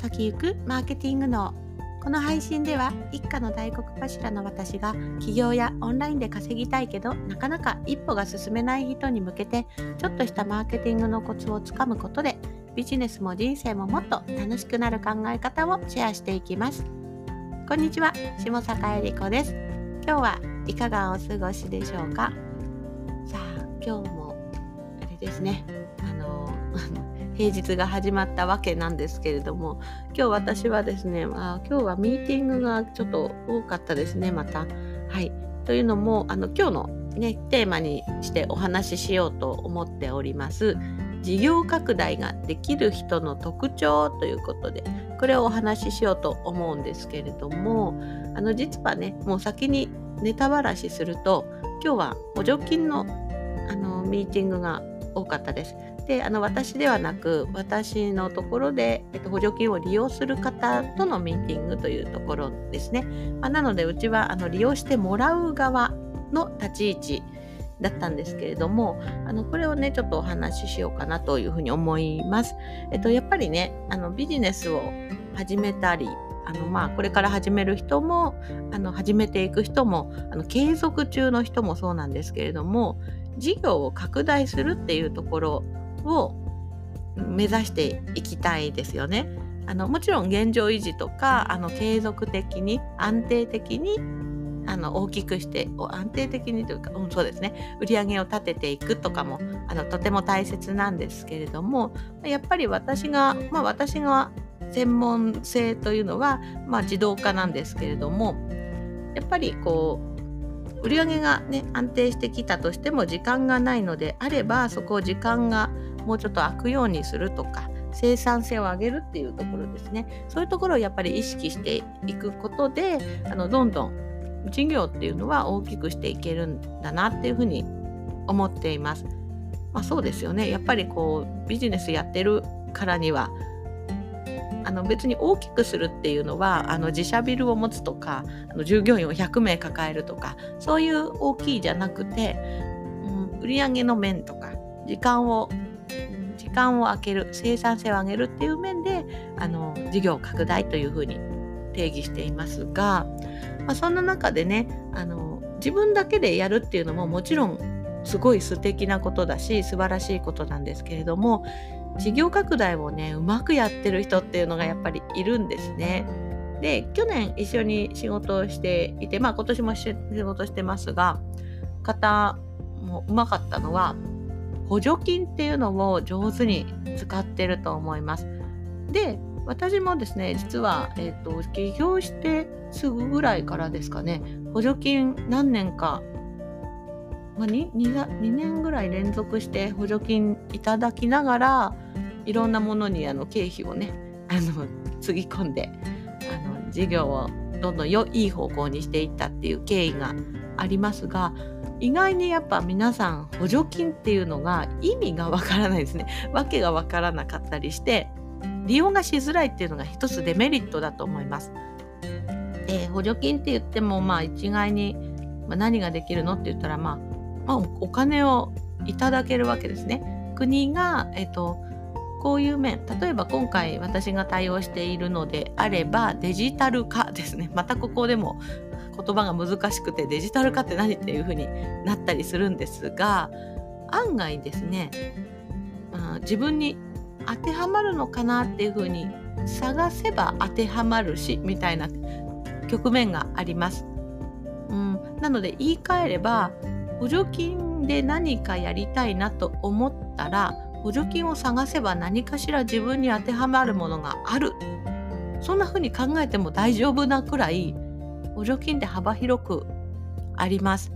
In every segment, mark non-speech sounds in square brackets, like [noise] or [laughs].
先行くマーケティング脳この配信では一家の大黒柱の私が起業やオンラインで稼ぎたいけどなかなか一歩が進めない人に向けてちょっとしたマーケティングのコツをつかむことでビジネスも人生ももっと楽しくなる考え方をシェアしていきます。こんにちは下坂恵理子です。今日はいかがお過ごしでしょうか？さあ今日もあれですね。あの平日が始まったわけなんですけれども今日私はですねあ今日はミーティングがちょっと多かったですねまた。はいというのもあの今日の、ね、テーマにしてお話ししようと思っております事業拡大ができる人の特徴ということでこれをお話ししようと思うんですけれどもあの実はねもう先にネタばらしすると今日は補助金のあのミーティングが多かったです。であの私ではなく私のところで、えっと、補助金を利用する方とのミーティングというところですね。まあ、なのでうちはあの利用してもらう側の立ち位置だったんですけれどもあのこれをねちょっとお話ししようかなというふうに思います。えっと、やっぱりねあのビジネスを始めたりあのまあこれから始める人もあの始めていく人もあの継続中の人もそうなんですけれども事業を拡大するっていうところを目指していきたいですよね。あのもちろん現状維持とかあの継続的に安定的にあの大きくして安定的にというか、うん、そうですね売り上げを立てていくとかもあのとても大切なんですけれどもやっぱり私が、まあ、私が専門性というのは、まあ、自動化なんですけれどもやっぱりこう売り上げがね安定してきたとしても時間がないのであればそこを時間がもうちょっと空くようにするとか生産性を上げるっていうところですねそういうところをやっぱり意識していくことであのどんどん事業っていうのは大きくしていけるんだなっていうふうに思っています。まあ、そうですよねやっぱりこうビジネスやってるからにはあの別に大きくするっていうのはあの自社ビルを持つとかあの従業員を100名抱えるとかそういう大きいじゃなくて、うん、売上の面とか時間を時間を空ける生産性を上げるっていう面であの事業拡大というふうに定義していますが、まあ、そんな中でねあの自分だけでやるっていうのももちろんすごい素敵なことだし素晴らしいことなんですけれども事業拡大をねうまくやってる人っていうのがやっぱりいるんですね。で去年一緒に仕事をしていてまあ今年も仕事してますが方もうまかったのは補助金っていうのを上手に使ってると思います。で私もですね実は、えーと、起業してすぐぐらいからですかね補助金何年かまあ、2, 2, 2年ぐらい連続して補助金いただきながらいろんなものにあの経費をねあの [laughs] つぎ込んであの事業をどんどんよいい方向にしていったっていう経緯がありますが意外にやっぱ皆さん補助金っていうのが意味がわからないですね [laughs] 訳がわからなかったりして利用がしづらいっていうのが一つデメリットだと思います。で補助金って言ってもまあ一概に、何ができるのって言ったらまあまあ、お金をいただけるわけですね。国が、えっと、こういう面例えば今回私が対応しているのであればデジタル化ですねまたここでも言葉が難しくてデジタル化って何っていうふうになったりするんですが案外ですね、まあ、自分に当てはまるのかなっていうふうに探せば当てはまるしみたいな局面があります。うん、なので言い換えれば補助金で何かやりたいなと思ったら補助金を探せば何かしら自分に当てはまるものがあるそんな風に考えても大丈夫なくらい補助金って幅広くあります。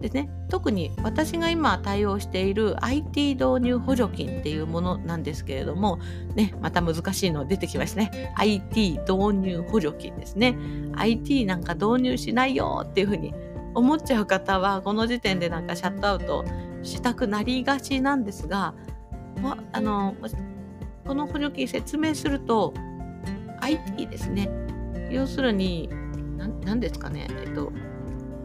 でね、特に私が今対応している IT 導入補助金っていうものなんですけれども、ね、また難しいの出てきましたね。IT 導入補助金ですね。IT なんか導入しないよっていうふうに思っちゃう方はこの時点でなんかシャットアウトしたくなりがちなんですが、ま、あのこの補助金説明すると IT ですね要するに何ですかね。えっと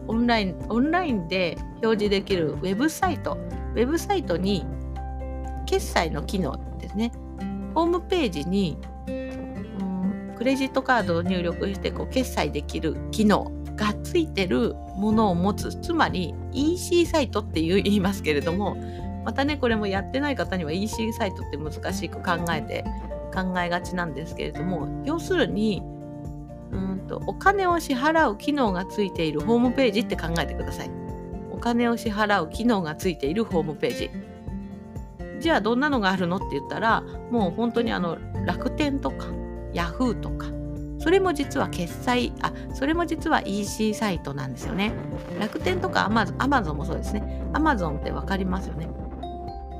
オンラインオンラインで表示できるウェブサイト。ウェブサイトに決済の機能ですね。ホームページに、うんクレジットカードを入力してこう決済できる機能がついてるものを持つ。つまり EC サイトっていう言いますけれどもまたねこれもやってない方には EC サイトって難しく考えて考えがちなんですけれども要するにうんとお金を支払う機能がついているホームページって考えてください。お金を支払う機能がついているホームページ。じゃあどんなのがあるのって言ったらもう本当にあの楽天とかヤフーとかそれも実は決済あそれも実は EC サイトなんですよね。楽天とかアマゾンアマゾンもそうですね。アマゾンって分かりますよね。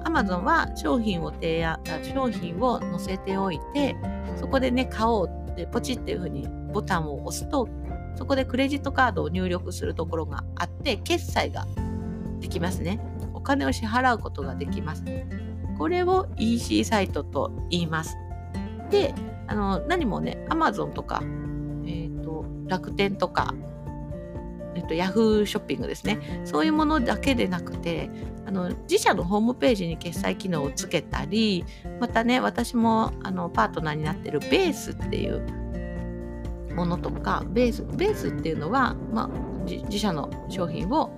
アマゾンは商品を提案商品を載せておいてそこでね買おうってポチっていう風にボタンを押すとそこでクレジットカードを入力するところがあって決済ができますね。お金を支払うことができます。これを EC サイトと言います。であの何もね Amazon とか、えーと、楽天とか、えーと、Yahoo ショッピングですね。そういうものだけでなくてあの自社のホームページに決済機能をつけたりまたね私もあのパートナーになってるベースっていうものとかベースベースっていうのは、まあ、自社の商品を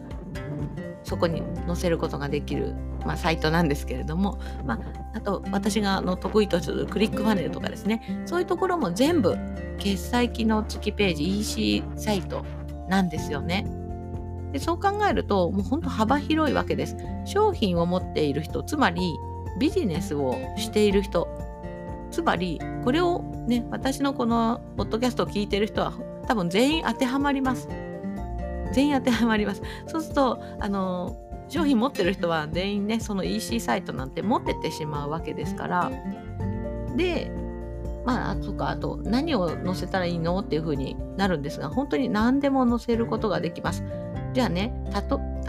そこに載せることができるまあ、サイトなんですけれども、まあ、あと私がの得意とするクリックファネルとかですねそういうところも全部決済機能付きページ EC サイトなんですよね。でそう考えるともうほんと幅広いわけです。商品を持っている人つまりビジネスをしている人つまりこれをね私のこのポッドキャストを聞いてる人は多分全員当てはまります。全員当てはまります。そうするとあの商品持ってる人は全員ねその EC サイトなんて持っててしまうわけですからでまああとかあと何を載せたらいいのっていうふうになるんですが本当に何でも載せることができますじゃあね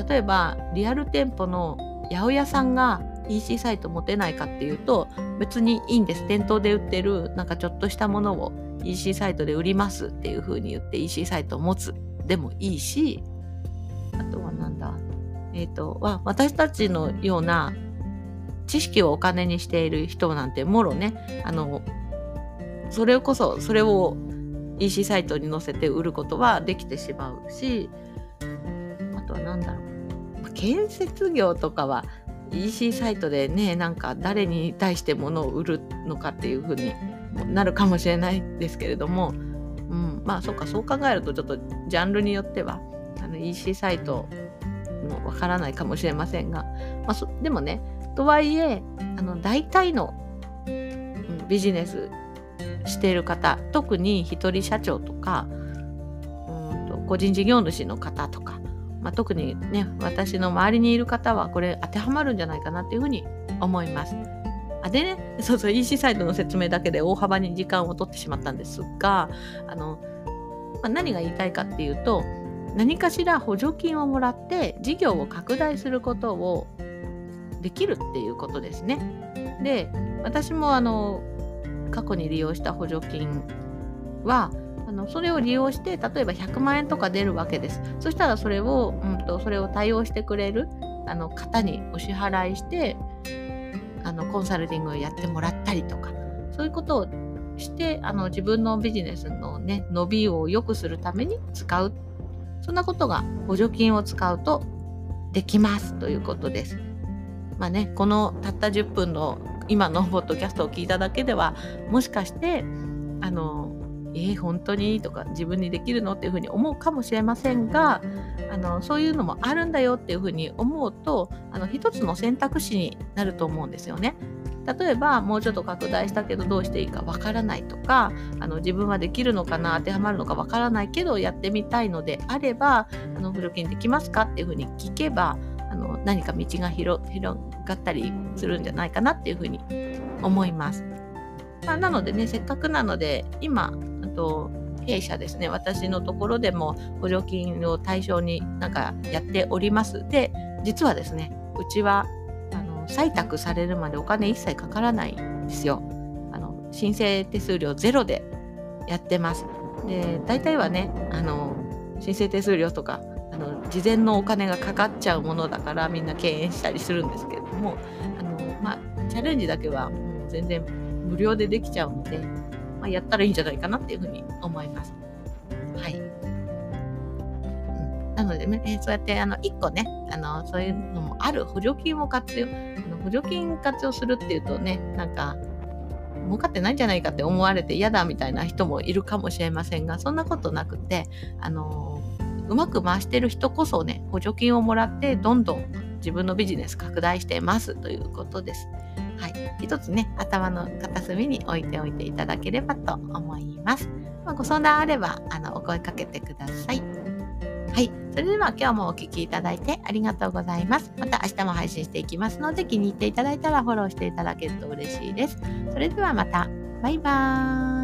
例えばリアル店舗の八百屋さんが EC サイト持てないかっていうと別にいいんです店頭で売ってるなんかちょっとしたものを EC サイトで売りますっていうふうに言って EC サイトを持つでもいいしあとはなんだえっ、ー、と、は、私たちのような知識をお金にしている人なんて、もろね、あの、それこそ、それを EC サイトに載せて売ることはできてしまうし、あとは何だろう。建設業とかは EC サイトでね、なんか誰に対して物を売るのかっていう風になるかもしれないですけれども、うん、まあそうか、そう考えるとちょっとジャンルによっては、あの EC サイトもわからないかもしれませんが、まあ、でもねとはいえあの大体の、ビジネスしている方特に一人社長とかうんと個人事業主の方とか、まあ、特にね私の周りにいる方はこれ当てはまるんじゃないかなっていうふうに思います。あでねそうそう EC サイトの説明だけで大幅に時間を取ってしまったんですがあの、まあ、何が言いたいかっていうと何かしら補助金をもらって事業を拡大することをできるっていうことですね。で私もあの過去に利用した補助金はあのそれを利用して例えば100万円とか出るわけです。そしたらそれを、うんと、それを対応してくれるあの方にお支払いしてあのコンサルティングをやってもらったりとかそういうことをしてあの自分のビジネスのね伸びを良くするために使うそんなことが補助金を使うとできますということです。まあね、このたった10分の今のポッドキャストを聞いただけではもしかしてあのえー、本当に？とか自分にできるの？っていうふうに思うかもしれませんがあのそういうのもあるんだよっていうふうに思うとあの一つの選択肢になると思うんですよね。例えばもうちょっと拡大したけどどうしていいかわからないとかあの自分はできるのかな？当てはまるのかわからないけどやってみたいのであればあの補助金できますか？っていうふうに聞けばあの何か道が広がったりするんじゃないかなっていうふうに思います。まあ、なのでねせっかくなので今あと弊社ですね私のところでも補助金を対象になんかやっておりますで実はですねうちはあの採択されるまでお金一切かからないんですよ。あの申請手数料ゼロでやってます。で大体はねあの申請手数料とかあの事前のお金がかかっちゃうものだからみんな敬遠したりするんですけれどもあの、まあ、チャレンジだけは全然無料でできちゃうので、まあ、やったらいいんじゃないかなっていうふうに思います。はい。なのでね、そうやってあの1個ね、あのそういうのもある補助金を活用、あの補助金活用するっていうとね、なんか儲かってないんじゃないかって思われて嫌だみたいな人もいるかもしれませんが、そんなことなくて、あのうまく回してる人こそね、補助金をもらってどんどん自分のビジネス拡大してますということです。一つね、頭の片隅に置いておいていただければと思います。まあ、ご相談あれば、あの、お声かけてください。はい。それでは今日もお聴きいただいてありがとうございます。また明日も配信していきますので気に入っていただいたらフォローしていただけると嬉しいです。それではまた。バイバーイ。